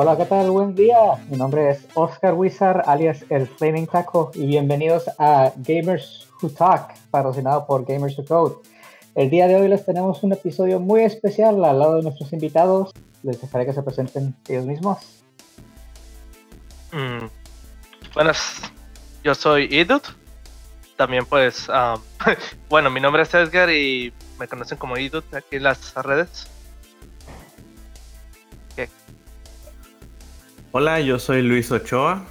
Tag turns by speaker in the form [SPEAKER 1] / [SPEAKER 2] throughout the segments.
[SPEAKER 1] Hola, ¿qué tal? Buen día. Mi nombre es Oscar Wizard, alias el Flaming Taco, y bienvenidos a Gamers Who Talk, patrocinado por Gamers Who Code. El día de hoy les tenemos un episodio muy especial al lado de nuestros invitados. Les dejaré que se presenten ellos mismos.
[SPEAKER 2] Mm, buenas, yo soy Idut. También pues, um, bueno, mi nombre es Edgar y me conocen como Idut aquí en las redes.
[SPEAKER 3] Hola, yo soy Luis Ochoa.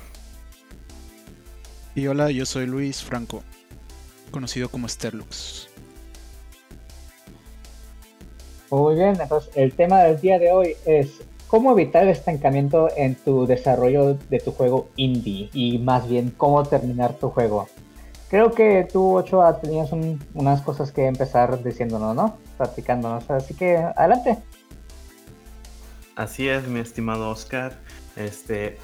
[SPEAKER 4] Y hola, yo soy Luis Franco, conocido como Sterlux.
[SPEAKER 1] Muy bien, entonces el tema del día de hoy es cómo evitar el estancamiento en tu desarrollo de tu juego indie y más bien cómo terminar tu juego. Creo que tú, Ochoa, tenías unas cosas que empezar diciéndonos, ¿no? Practicándonos. Así que adelante.
[SPEAKER 3] Así es, mi estimado Oscar. Este,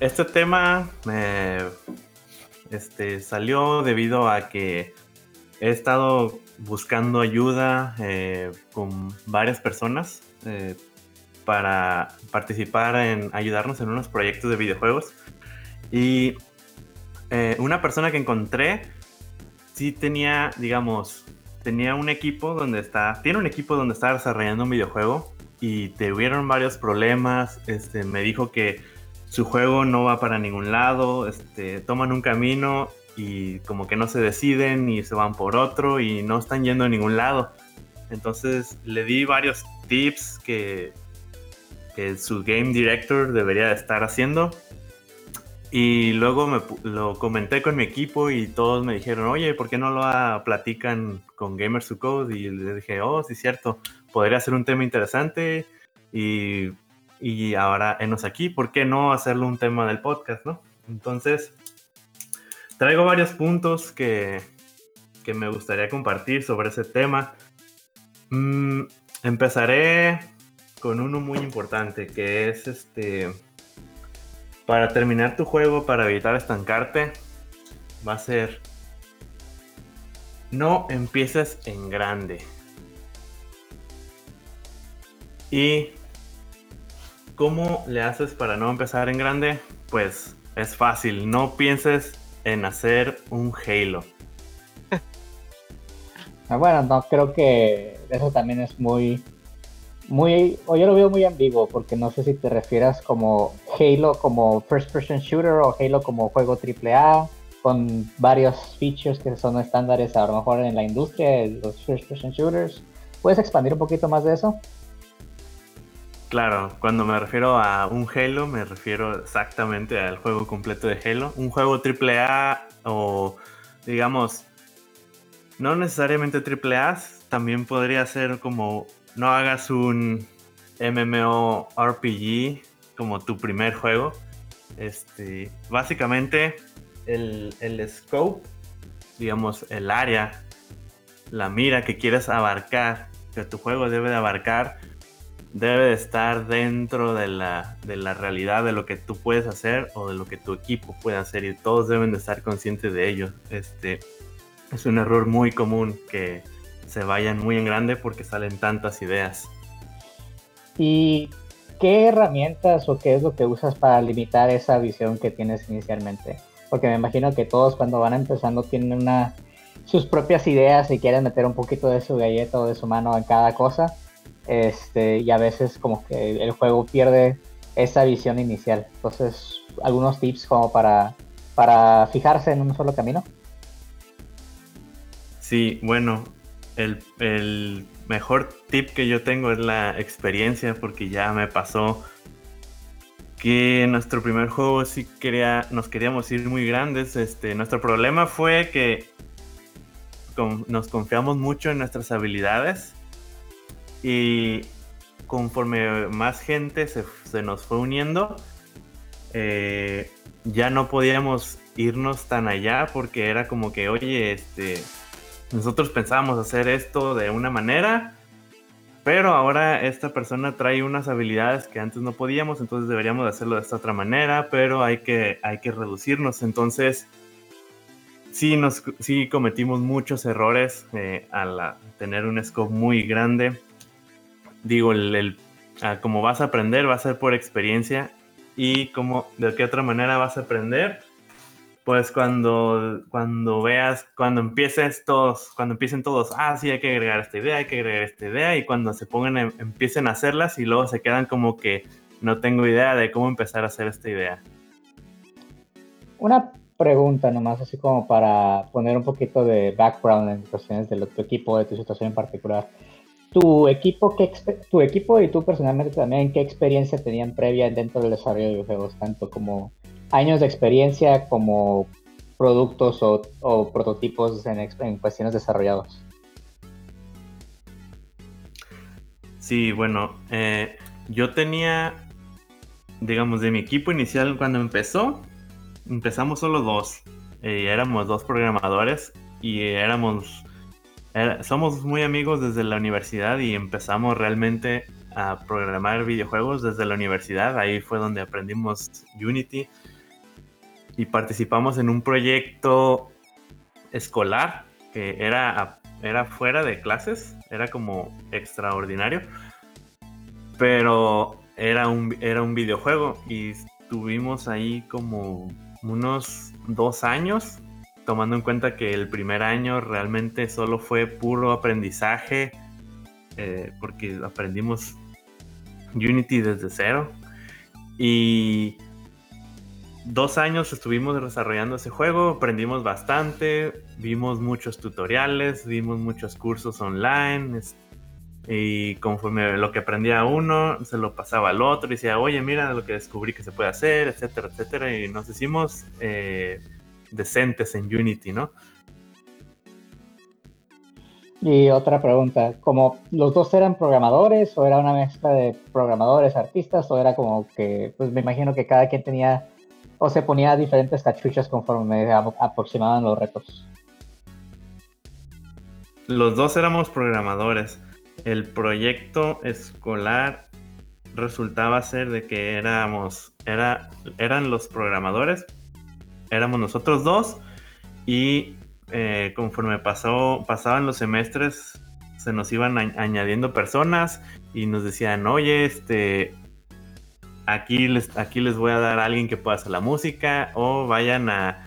[SPEAKER 3] este tema me este, salió debido a que he estado buscando ayuda eh, con varias personas eh, para participar en ayudarnos en unos proyectos de videojuegos. Y eh, una persona que encontré sí tenía, digamos, tenía un equipo donde está, tiene un equipo donde está desarrollando un videojuego y tuvieron varios problemas. Este, me dijo que su juego no va para ningún lado, este, toman un camino y como que no se deciden y se van por otro y no están yendo a ningún lado. Entonces le di varios tips que, que su game director debería estar haciendo. Y luego me, lo comenté con mi equipo y todos me dijeron, oye, ¿por qué no lo platican con Gamers Who Code? Y le dije, oh, sí, cierto podría ser un tema interesante y, y ahora enos aquí, ¿por qué no hacerlo un tema del podcast, no? Entonces, traigo varios puntos que, que me gustaría compartir sobre ese tema. Mm, empezaré con uno muy importante, que es este... Para terminar tu juego, para evitar estancarte, va a ser... No empieces en grande ¿Y cómo le haces para no empezar en grande? Pues es fácil, no pienses en hacer un Halo.
[SPEAKER 1] Ah, bueno, no creo que eso también es muy, muy, o yo lo veo muy ambiguo, porque no sé si te refieras como Halo como first person shooter o Halo como juego AAA con varios features que son estándares a lo mejor en la industria los first person shooters. ¿Puedes expandir un poquito más de eso?
[SPEAKER 3] Claro, cuando me refiero a un Halo, me refiero exactamente al juego completo de Halo. Un juego AAA o, digamos, no necesariamente AAA, también podría ser como no hagas un MMORPG como tu primer juego. Este, básicamente, el, el scope, digamos, el área, la mira que quieres abarcar, que tu juego debe de abarcar debe de estar dentro de la, de la realidad de lo que tú puedes hacer o de lo que tu equipo puede hacer y todos deben de estar conscientes de ello. Este, es un error muy común que se vayan muy en grande porque salen tantas ideas.
[SPEAKER 1] ¿Y qué herramientas o qué es lo que usas para limitar esa visión que tienes inicialmente? Porque me imagino que todos cuando van empezando tienen una, sus propias ideas y quieren meter un poquito de su galleta o de su mano en cada cosa este, y a veces como que el juego pierde esa visión inicial. Entonces, algunos tips como para, para fijarse en un solo camino.
[SPEAKER 3] Sí, bueno, el, el mejor tip que yo tengo es la experiencia porque ya me pasó que nuestro primer juego sí quería, nos queríamos ir muy grandes. Este, nuestro problema fue que nos confiamos mucho en nuestras habilidades y conforme más gente se, nos fue uniendo, eh, ya no podíamos irnos tan allá porque era como que, oye, este, nosotros pensábamos hacer esto de una manera, pero ahora esta persona trae unas habilidades que antes no podíamos, entonces deberíamos hacerlo de esta otra manera, pero hay que, hay que reducirnos. Entonces, sí, nos, sí cometimos muchos errores eh, al tener un scope muy grande. Digo, el, como vas a aprender va a ser por experiencia y como de qué otra manera vas a aprender pues cuando, cuando veas, cuando empieces todos, cuando empiecen todos, ah, sí, hay que agregar esta idea, hay que agregar esta idea, y cuando se pongan, em, empiecen a hacerlas y luego se quedan como que no tengo idea de cómo empezar a hacer esta idea.
[SPEAKER 1] Una pregunta nomás, así como para poner un poquito de background en cuestiones de tu equipo, de tu situación en particular. ¿Tu equipo, qué, tu equipo y tú personalmente también, qué experiencia tenían previa dentro del desarrollo de videojuegos, tanto como años de experiencia como productos o, prototipos en, cuestiones desarrollados.
[SPEAKER 3] Sí, bueno, eh, yo tenía, digamos, de mi equipo inicial cuando empezó, empezamos solo dos. Eh, éramos dos programadores y éramos, somos muy amigos desde la universidad y empezamos realmente a programar videojuegos desde la universidad. Ahí fue donde aprendimos Unity y participamos en un proyecto escolar que era, era fuera de clases, era como extraordinario, pero era un, era un videojuego y estuvimos ahí como unos dos años, tomando en cuenta que el primer año realmente solo fue puro aprendizaje, eh, porque aprendimos Unity desde cero. Y dos años estuvimos desarrollando ese juego, aprendimos bastante, vimos muchos tutoriales, vimos muchos cursos online y conforme lo que aprendía uno se lo pasaba al otro y decía, oye, mira lo que descubrí que se puede hacer, etcétera, etcétera, y nos hicimos eh, decentes en Unity, ¿no?
[SPEAKER 1] Y otra pregunta, ¿como los dos eran programadores o era una mezcla de programadores, artistas o era como que, pues me imagino que cada quien tenía o se ponía diferentes cachuchas conforme aproximaban los retos?
[SPEAKER 3] Los dos éramos programadores. El proyecto escolar resultaba ser de que éramos, era, eran los programadores, éramos nosotros dos y eh, conforme pasó, pasaban los semestres se nos iban añadiendo personas y nos decían, oye, este, aquí les, aquí les voy a dar a alguien que pueda hacer la música o vayan a,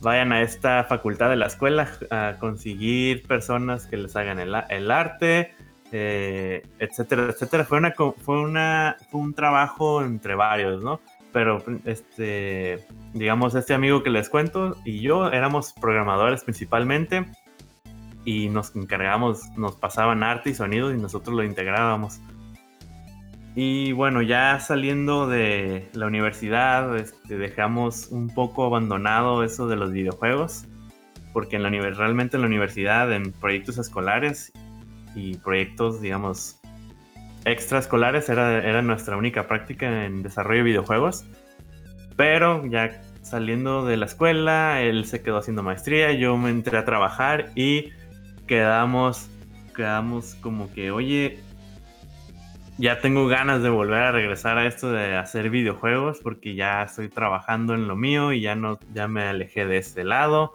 [SPEAKER 3] vayan a esta facultad de la escuela a conseguir personas que les hagan el, arte, eh, etcétera, etcétera. Fue, una, fue, una, fue un trabajo entre varios, ¿no? Pero, este, digamos, este amigo que les cuento y yo éramos programadores principalmente y nos encargábamos, nos pasaban arte y sonido y nosotros lo integrábamos. Y bueno, ya saliendo de la universidad, este, dejamos un poco abandonado eso de los videojuegos, porque en la, realmente en la universidad, en proyectos escolares y proyectos, digamos, extraescolares, era, era nuestra única práctica en desarrollo de videojuegos. Pero ya saliendo de la escuela, él se quedó haciendo maestría, yo me entré a trabajar y quedamos, quedamos como que, oye, ya tengo ganas de volver a regresar a esto de hacer videojuegos porque ya estoy trabajando en lo mío y ya no ya me alejé de este lado.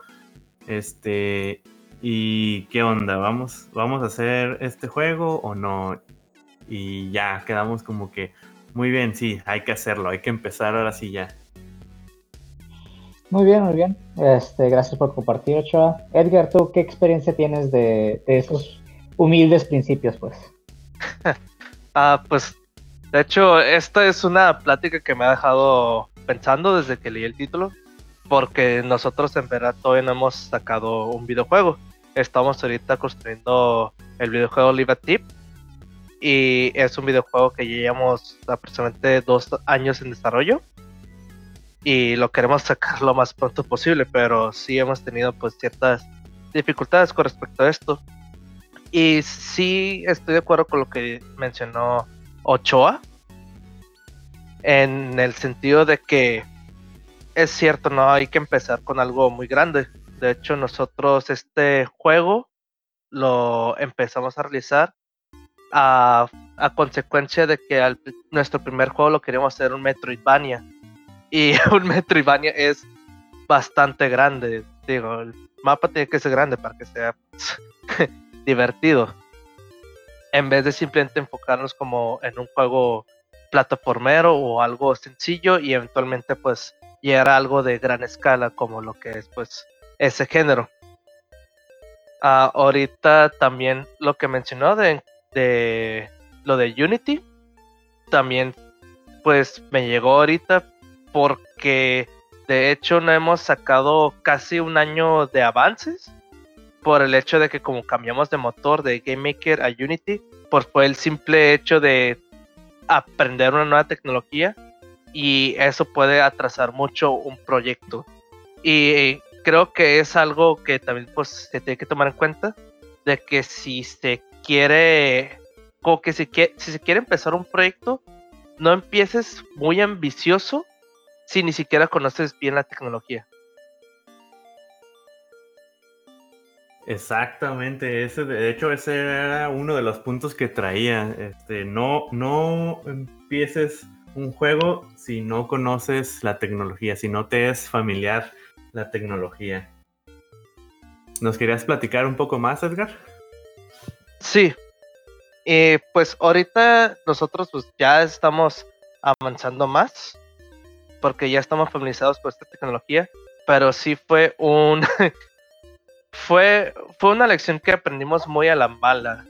[SPEAKER 3] Este y qué onda, vamos vamos a hacer este juego o no? Y ya quedamos como que muy bien, sí, hay que hacerlo, hay que empezar ahora sí ya.
[SPEAKER 1] Muy bien, muy bien. Este, gracias por compartir, Ochoa. Edgar, ¿tú qué experiencia tienes de, de esos humildes principios, pues?
[SPEAKER 2] Ah, pues de hecho, esta es una plática que me ha dejado pensando desde que leí el título, porque nosotros en verdad todavía no hemos sacado un videojuego. Estamos ahorita construyendo el videojuego Live Tip y es un videojuego que llevamos aproximadamente dos años en desarrollo y lo queremos sacar lo más pronto posible, pero sí hemos tenido pues ciertas dificultades con respecto a esto. Y sí estoy de acuerdo con lo que mencionó Ochoa, en el sentido de que es cierto, no hay que empezar con algo muy grande. De hecho, nosotros este juego lo empezamos a realizar a, consecuencia de que nuestro primer juego lo queríamos hacer un Metroidvania. Y un Metroidvania es bastante grande. digo, el mapa tiene que ser grande para que sea pues, divertido. En vez de simplemente enfocarnos como en un juego plataformero o algo sencillo y eventualmente pues llegar a algo de gran escala como lo que es pues ese género. Ah, ahorita también lo que mencionó de, de lo de Unity, también pues me llegó ahorita porque de hecho no hemos sacado casi un año de avances por el hecho de que como cambiamos de motor de Game Maker a Unity, pues fue el simple hecho de aprender una nueva tecnología y eso puede atrasar mucho un proyecto. Y creo que es algo que también pues se tiene que tomar en cuenta de que si se quiere como que si, si se quiere empezar un proyecto no empieces muy ambicioso si ni siquiera conoces bien la tecnología.
[SPEAKER 3] Exactamente, ese de hecho ese era uno de los puntos que traía. Este, no, no empieces un juego si no conoces la tecnología, si no te es familiar la tecnología. ¿Nos querías platicar un poco más, Edgar?
[SPEAKER 2] Sí. Eh, pues ahorita nosotros pues, ya estamos avanzando más porque ya estamos familiarizados con esta tecnología, pero sí fue un fue fue una lección que aprendimos muy a la mala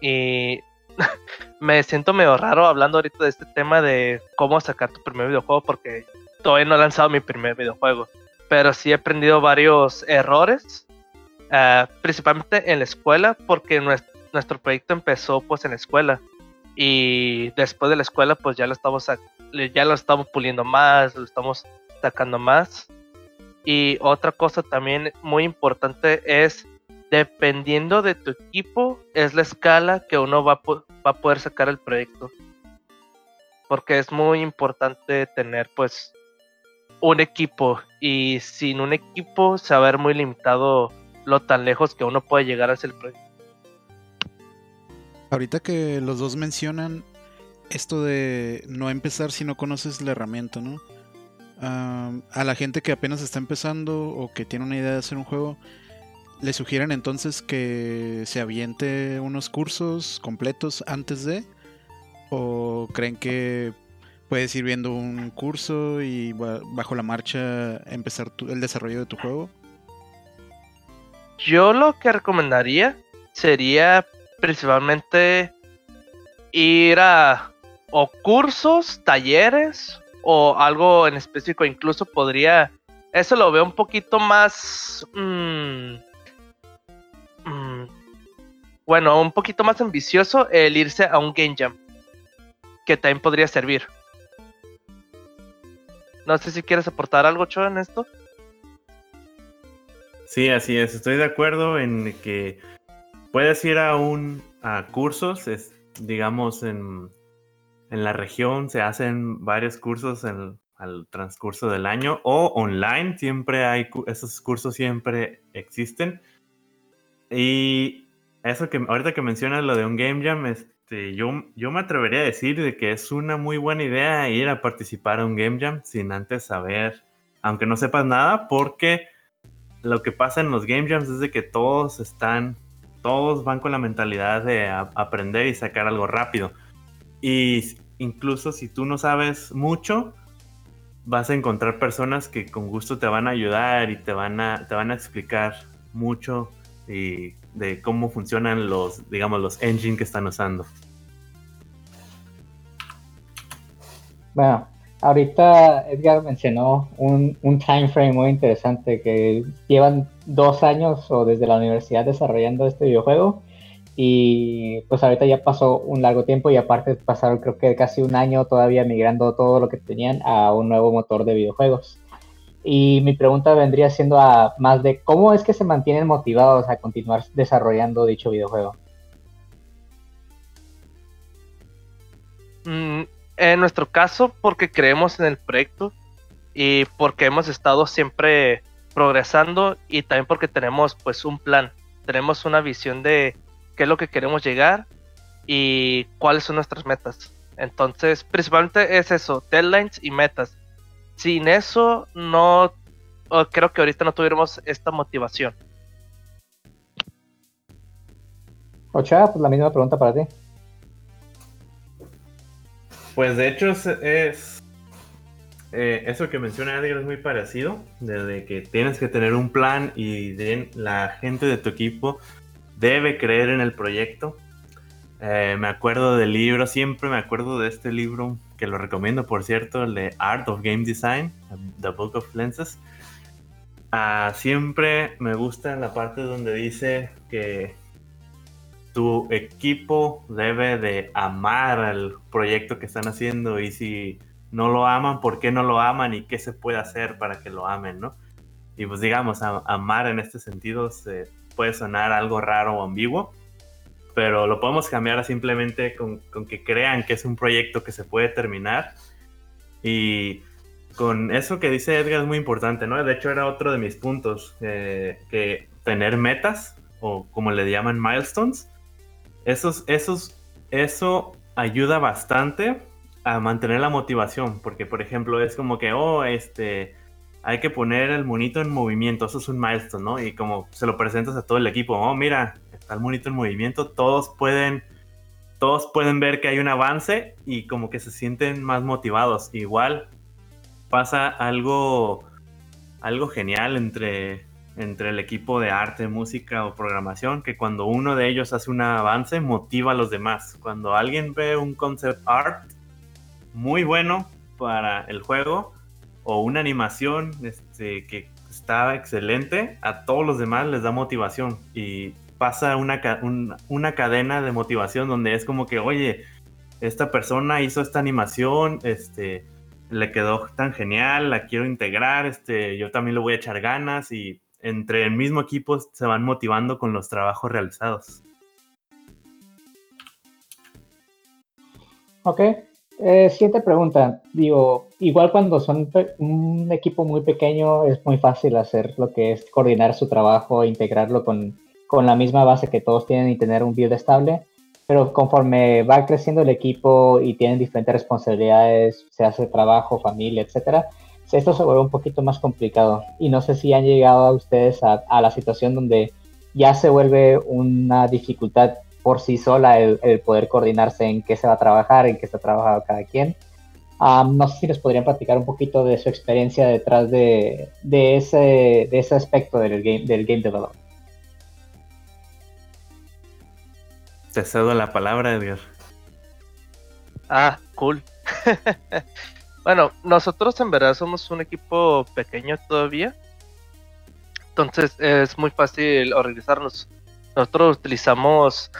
[SPEAKER 2] y me siento medio raro hablando ahorita de este tema de cómo sacar tu primer videojuego porque todavía no he lanzado mi primer videojuego. Pero sí he aprendido varios errores, uh, principalmente en la escuela, porque nuestro, nuestro, proyecto empezó pues en la escuela. Y después de la escuela pues ya lo estamos, ya lo estamos puliendo más, lo estamos sacando más. Y otra cosa también muy importante es dependiendo de tu equipo, es la escala que uno va a, poder sacar el proyecto. Porque es muy importante tener pues un equipo y sin un equipo se va a ver muy limitado lo tan lejos que uno puede llegar hacia el proyecto.
[SPEAKER 4] Ahorita que los dos mencionan esto de no empezar si no conoces la herramienta, ¿no? A la gente que apenas está empezando o que tiene una idea de hacer un juego, ¿Le sugieren entonces que se aviente unos cursos completos antes de? ¿O creen que puedes ir viendo un curso y bajo la marcha empezar el desarrollo de tu juego?
[SPEAKER 2] Yo lo que recomendaría sería principalmente ir a o cursos, talleres o algo en específico. Incluso podría, eso lo veo un poquito más... Mmm, Mm, bueno, un poquito más ambicioso el irse a un Game Jam. Que también podría servir. No sé si quieres aportar algo, Cho, en esto.
[SPEAKER 3] Sí, así es. Estoy de acuerdo en que puedes ir a un a cursos, es, digamos, en, en la región se hacen varios cursos en, al transcurso del año o online, siempre hay, esos cursos siempre existen. Y eso que ahorita que mencionas lo de un game jam, este, yo, yo me atrevería a decir de que es una muy buena idea ir a participar a un game jam sin antes saber, aunque no sepas nada, porque lo que pasa en los game jams es de que todos están, todos van con la mentalidad de aprender y sacar algo rápido. Y incluso si tú no sabes mucho, vas a encontrar personas que con gusto te van a ayudar y te van a, te van a explicar mucho y de cómo funcionan los, digamos, los engines que están usando.
[SPEAKER 1] Bueno, ahorita Edgar mencionó un, un time frame muy interesante que llevan dos años o desde la universidad desarrollando este videojuego y pues ahorita ya pasó un largo tiempo y aparte pasaron creo que casi un año todavía migrando todo lo que tenían a un nuevo motor de videojuegos. Y mi pregunta vendría siendo a más de cómo es que se mantienen motivados a continuar desarrollando dicho videojuego.
[SPEAKER 2] Mm, en nuestro caso, porque creemos en el proyecto y porque hemos estado siempre progresando y también porque tenemos pues un plan, tenemos una visión de qué es lo que queremos llegar y cuáles son nuestras metas. Entonces, principalmente es eso, deadlines y metas sin eso no, creo que ahorita no tuviéramos esta motivación.
[SPEAKER 1] Ocha, pues la misma pregunta para ti.
[SPEAKER 3] Pues de hecho es, es eh, eso que menciona Edgar es muy parecido, desde que tienes que tener un plan y la gente de tu equipo debe creer en el proyecto. Eh, me acuerdo del libro, siempre me acuerdo de este libro que lo recomiendo, por cierto, el de Art of Game Design, The Book of Lenses. Ah, siempre me gusta la parte donde dice que tu equipo debe de amar el proyecto que están haciendo y si no lo aman, ¿por qué no lo aman y qué se puede hacer para que lo amen, no? Y pues digamos, amar en este sentido se puede sonar algo raro o ambiguo, pero lo podemos cambiar a simplemente con, que crean que es un proyecto que se puede terminar. Y con eso que dice Edgar es muy importante, ¿no? De hecho era otro de mis puntos, eh, que tener metas, o como le llaman milestones, esos, esos, eso ayuda bastante a mantener la motivación, porque por ejemplo es como que, oh, este, hay que poner el monito en movimiento, eso es un milestone, ¿no? Y como se lo presentas a todo el equipo, oh, mira, está el monito en movimiento, todos pueden, todos pueden ver que hay un avance y como que se sienten más motivados. Igual pasa algo, algo genial entre, entre el equipo de arte, música o programación, que cuando uno de ellos hace un avance, motiva a los demás. Cuando alguien ve un concept art, muy bueno para el juego o una animación este, que está excelente, a todos los demás les da motivación y pasa una, una cadena de motivación donde es como que, oye, esta persona hizo esta animación, este, le quedó tan genial, la quiero integrar, este, yo también le voy a echar ganas y entre el mismo equipo se van motivando con los trabajos realizados.
[SPEAKER 1] Ok, eh, siguiente pregunta. Digo, igual cuando son un equipo muy pequeño es muy fácil hacer lo que es coordinar su trabajo, integrarlo con, con la misma base que todos tienen y tener un build estable. Pero conforme va creciendo el equipo y tienen diferentes responsabilidades, se hace trabajo, familia, etcétera, esto se vuelve un poquito más complicado. Y no sé si han llegado a ustedes a la situación donde ya se vuelve una dificultad por sí sola el, poder coordinarse en qué se va a trabajar, en qué está trabajando cada quien. no sé si les podrían platicar un poquito de su experiencia detrás de, de, ese, de ese aspecto del game, del game development.
[SPEAKER 3] Te cedo la palabra, Edgar.
[SPEAKER 2] Ah, cool. bueno, nosotros en verdad somos un equipo pequeño todavía. Entonces es muy fácil organizarnos. Nosotros utilizamos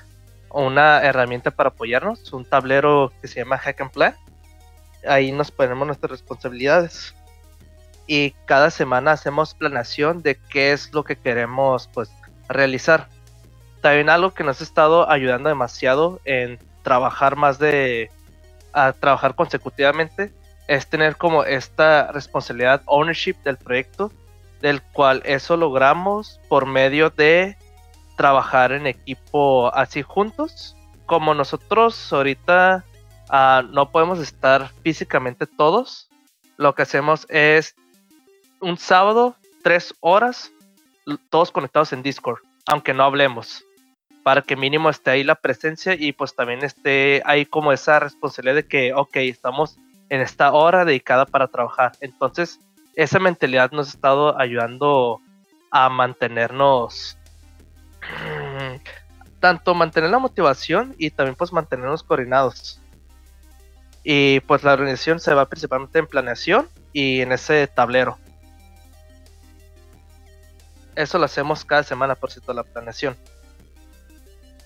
[SPEAKER 2] una herramienta para apoyarnos, un tablero que se llama Hack and Plan. Ahí nos ponemos nuestras responsabilidades. Y cada semana hacemos planeación de qué es lo que queremos pues realizar. También algo que nos ha estado ayudando demasiado en trabajar más de a trabajar consecutivamente es tener como esta responsabilidad ownership del proyecto del cual eso logramos por medio de trabajar en equipo así juntos. Como nosotros ahorita ah, no podemos estar físicamente todos, lo que hacemos es un sábado, tres horas, todos conectados en Discord, aunque no hablemos, para que mínimo esté ahí la presencia y pues también esté ahí como esa responsabilidad de que, ok, estamos en esta hora dedicada para trabajar. Entonces, esa mentalidad nos ha estado ayudando a mantenernos tanto mantener la motivación y también pues mantenernos coordinados. Y pues la organización se va principalmente en planeación y en ese tablero. Eso lo hacemos cada semana, por cierto, la planeación.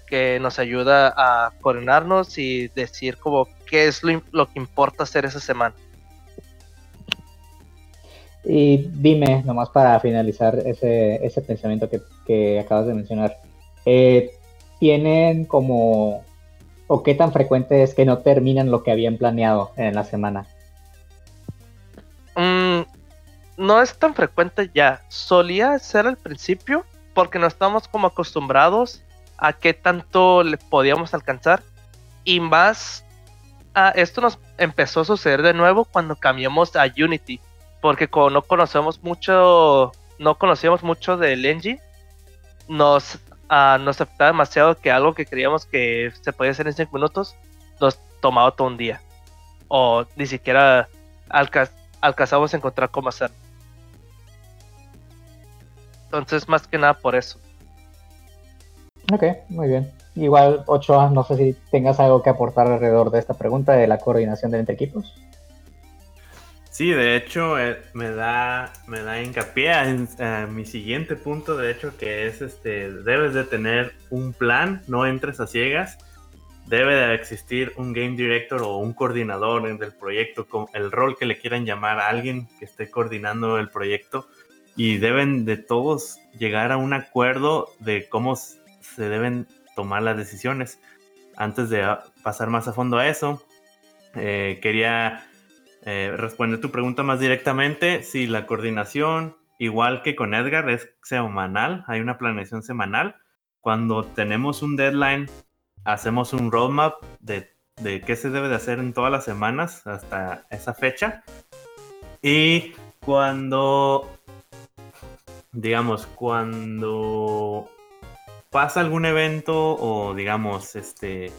[SPEAKER 2] Que nos ayuda a coordinarnos y decir como qué es lo, que importa hacer esa semana.
[SPEAKER 1] Y dime, nomás para finalizar ese, ese pensamiento que, que acabas de mencionar, eh, tienen como, o qué tan frecuente es que no terminan lo que habían planeado en la semana?
[SPEAKER 2] Mm, no es tan frecuente ya. Solía ser al principio porque no estamos como acostumbrados a qué tanto le podíamos alcanzar. Y más, esto nos empezó a suceder de nuevo cuando cambiamos a Unity. Porque como no conocemos mucho, no conocíamos mucho del engine, nos, uh, nos afectaba demasiado que algo que creíamos que se podía hacer en 5 minutos, nos tomaba todo un día. O ni siquiera alca alcanzamos a encontrar cómo hacer. Entonces, más que nada por eso.
[SPEAKER 1] Ok, muy bien. Igual, Ochoa, no sé si tengas algo que aportar alrededor de esta pregunta de la coordinación de entre equipos.
[SPEAKER 3] Sí, de hecho, eh, me da me da hincapié en mi siguiente punto, de hecho, que es este, debes de tener un plan, no entres a ciegas. Debe de existir un game director o un coordinador del proyecto, con el rol que le quieran llamar a alguien que esté coordinando el proyecto y deben de todos llegar a un acuerdo de cómo se deben tomar las decisiones. Antes de pasar más a fondo a eso, eh, quería eh, responder tu pregunta más directamente. Si la coordinación, igual que con Edgar, es semanal, hay una planeación semanal. Cuando tenemos un deadline, hacemos un roadmap de, de qué se debe de hacer en todas las semanas hasta esa fecha. Y cuando, digamos, cuando pasa algún evento o digamos, este,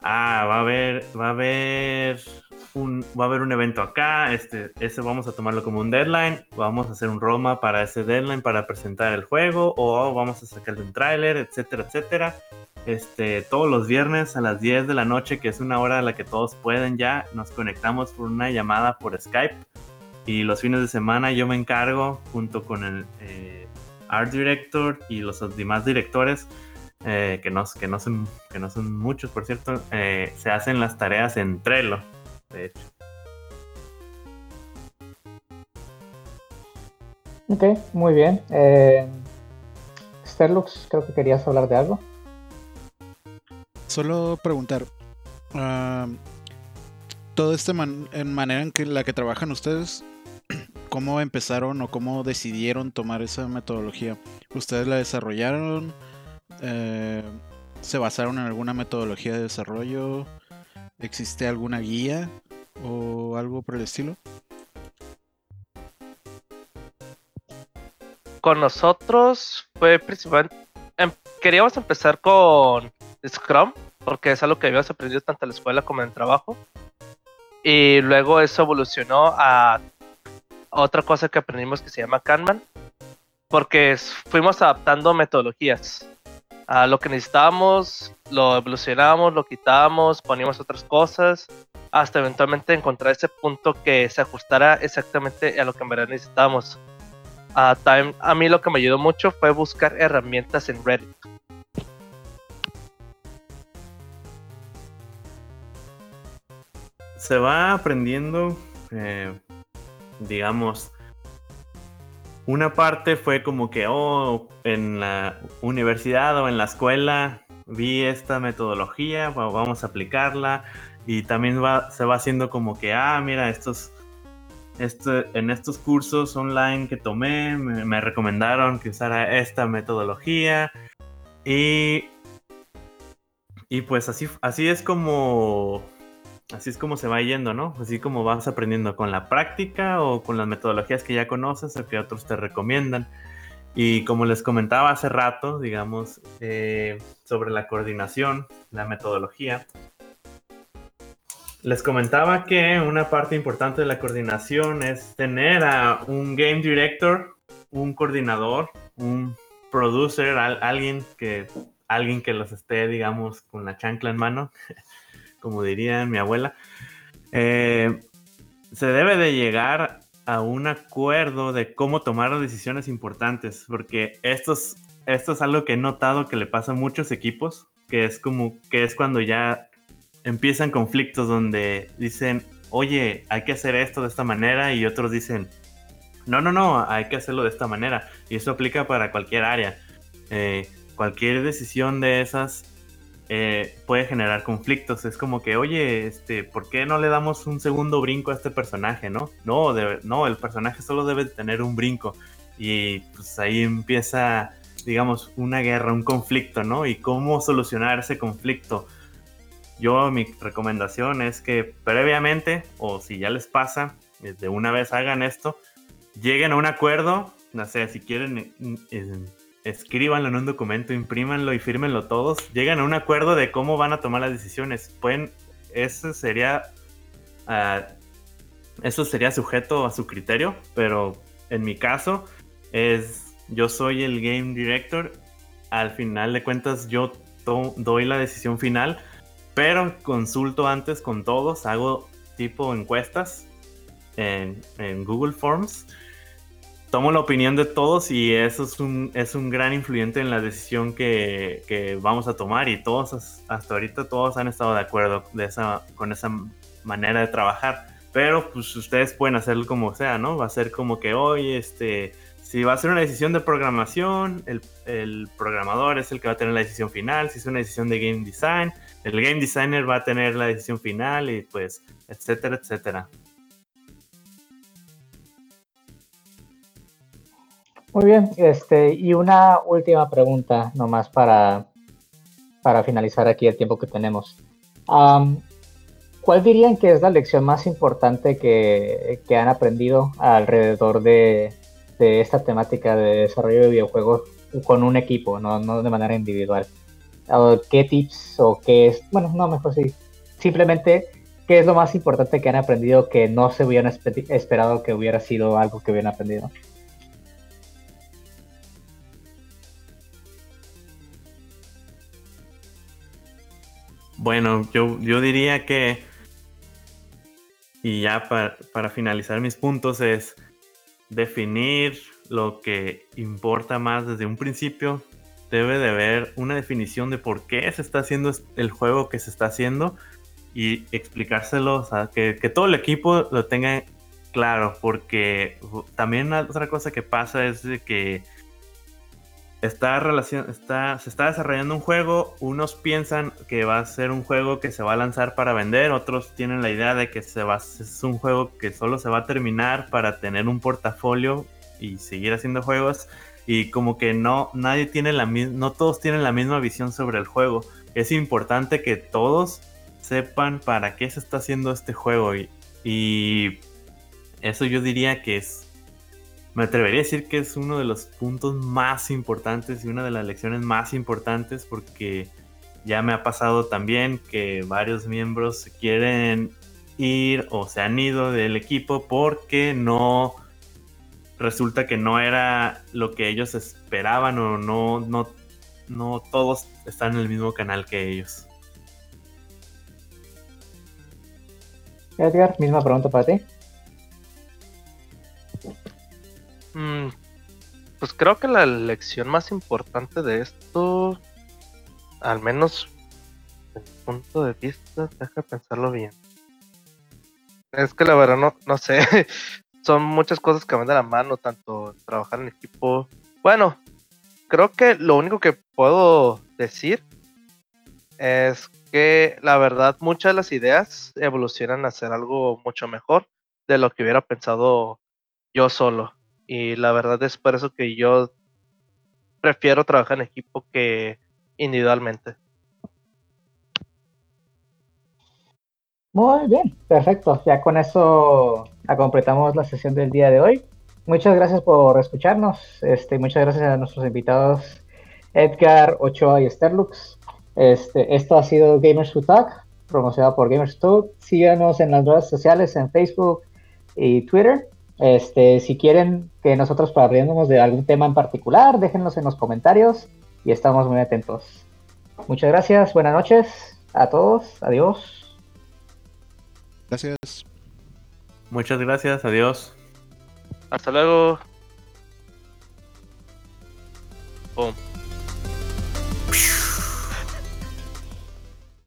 [SPEAKER 3] ah, va a haber, va a haber un, va a haber un evento acá, este, ese vamos a tomarlo como un deadline, vamos a hacer un Roma para ese deadline para presentar el juego o vamos a sacarle un tráiler, etcétera, etcétera. Este, todos los viernes a las 10 de la noche, que es una hora a la que todos pueden ya, nos conectamos por una llamada por Skype y los fines de semana yo me encargo junto con el... Eh, art director y los demás directores, eh, que, no, que, no son, que no son muchos, por cierto, eh, se hacen las tareas en Trello, de hecho.
[SPEAKER 1] Ok, muy bien. Eh, Sterlux, creo que querías hablar de algo.
[SPEAKER 4] Solo preguntar. Uh, toda esta en manera en que la que trabajan ustedes cómo empezaron o cómo decidieron tomar esa metodología. ¿Ustedes la desarrollaron? Eh, ¿Se basaron en alguna metodología de desarrollo? ¿Existe alguna guía o algo por el estilo?
[SPEAKER 2] Con nosotros fue principalmente... Em, queríamos empezar con Scrum, porque es algo que habíamos aprendido tanto en la escuela como en el trabajo. Y luego eso evolucionó a otra cosa que aprendimos que se llama Kanban, porque fuimos adaptando metodologías. A lo que necesitábamos, lo evolucionábamos, lo quitábamos, poníamos otras cosas, hasta eventualmente encontrar ese punto que se ajustara exactamente a lo que en verdad necesitábamos. A, a mí lo que me ayudó mucho fue buscar herramientas en Reddit.
[SPEAKER 3] Se va aprendiendo eh, digamos, una parte fue como que, oh, en la universidad o en la escuela vi esta metodología, vamos a aplicarla. Y también se va haciendo como que, ah, mira, estos, este, en estos cursos online que tomé, me, me recomendaron que usara esta metodología. Y, y pues así, así es como así es como se va yendo, ¿no? Así como vas aprendiendo con la práctica o con las metodologías que ya conoces o que otros te recomiendan. Y como les comentaba hace rato, digamos, eh, sobre la coordinación, la metodología, les comentaba que una parte importante de la coordinación es tener a un game director, un coordinador, un producer, alguien que alguien que los esté, digamos, con la chancla en mano como diría mi abuela, eh, se debe de llegar a un acuerdo de cómo tomar decisiones importantes, porque esto es, esto es algo que he notado que le pasa a muchos equipos, que es como que es cuando ya empiezan conflictos donde dicen, oye, hay que hacer esto de esta manera y otros dicen, no, no, no, hay que hacerlo de esta manera. Y eso aplica para cualquier área. Eh, cualquier decisión de esas eh, puede generar conflictos. Es como que, oye, este, ¿por qué no le damos un segundo brinco a este personaje, no? No, no, el personaje solo debe tener un brinco. Y pues ahí empieza, digamos, una guerra, un conflicto, ¿no? Y cómo solucionar ese conflicto. Yo, mi recomendación es que previamente, o si ya les pasa, de una vez hagan esto, lleguen a un acuerdo, no sé, si quieren, eh, escríbanlo en un documento, imprímanlo y fírmenlo todos, lleguen a un acuerdo de cómo van a tomar las decisiones. Pueden, eso sería, uh, eso sería sujeto a su criterio, pero en mi caso es, yo soy el game director, al final de cuentas yo doy la decisión final, pero consulto antes con todos, hago tipo encuestas en, en Google Forms tomo la opinión de todos y eso es un, es un gran influyente en la decisión que, que, vamos a tomar y todos hasta ahorita todos han estado de acuerdo con esa manera de trabajar. Pero pues ustedes pueden hacerlo como sea, ¿no? Va a ser como que hoy, este, si va a ser una decisión de programación, el, el programador es el que va a tener la decisión final. Si es una decisión de game design, el game designer va a tener la decisión final y pues, etcétera, etcétera.
[SPEAKER 1] Muy bien, este, y una última pregunta nomás para, para finalizar aquí el tiempo que tenemos. ¿Cuál dirían que es la lección más importante que, han aprendido alrededor de, esta temática de desarrollo de videojuegos con un equipo, no, no de manera individual? ¿Qué tips o qué es? Bueno, no, mejor sí. Simplemente, ¿qué es lo más importante que han aprendido que no se hubieran esperado que hubiera sido algo que hubieran aprendido?
[SPEAKER 3] Bueno, yo, yo diría que, y ya para, para finalizar mis puntos, es definir lo que importa más desde un principio. Debe de haber una definición de por qué se está haciendo el juego que se está haciendo y explicárselo, o sea, que, que todo el equipo lo tenga claro, porque también otra cosa que pasa es que está, relación, está, se está desarrollando un juego, unos piensan que va a ser un juego que se va a lanzar para vender, otros tienen la idea de que se va, es un juego que solo se va a terminar para tener un portafolio y seguir haciendo juegos y como que no nadie tiene la no todos tienen la misma visión sobre el juego. Es importante que todos sepan para qué se está haciendo este juego y, y eso yo diría que es me atrevería a decir que es uno de los puntos más importantes y una de las lecciones más importantes porque ya me ha pasado también que varios miembros quieren ir o se han ido del equipo porque no resulta que no era lo que ellos esperaban o no, no, no todos están en el mismo canal que ellos.
[SPEAKER 1] Edgar, misma pregunta para ti.
[SPEAKER 2] Mm, pues creo que la lección más importante de esto, al menos desde mi punto de vista, deja pensarlo bien. Es que la verdad no, no sé, son muchas cosas que van de la mano, tanto trabajar en equipo. Bueno, creo que lo único que puedo decir es que la verdad muchas de las ideas evolucionan a ser algo mucho mejor de lo que hubiera pensado yo solo. Y la verdad es por eso que yo prefiero trabajar en equipo que individualmente.
[SPEAKER 1] Muy bien, perfecto. Ya con eso completamos la sesión del día de hoy. Muchas gracias por escucharnos. Este, muchas gracias a nuestros invitados Edgar, Ochoa y Sterlux. Este, esto ha sido Gamers Who Talk, promocionado por Gamers Talk. Síganos en las redes sociales, en Facebook y Twitter. Este, si quieren que nosotros hablemos de algún tema en particular, déjenlos en los comentarios y estamos muy atentos. Muchas gracias, buenas noches a todos, adiós.
[SPEAKER 4] Gracias.
[SPEAKER 3] Muchas gracias, adiós.
[SPEAKER 2] Hasta luego. Boom.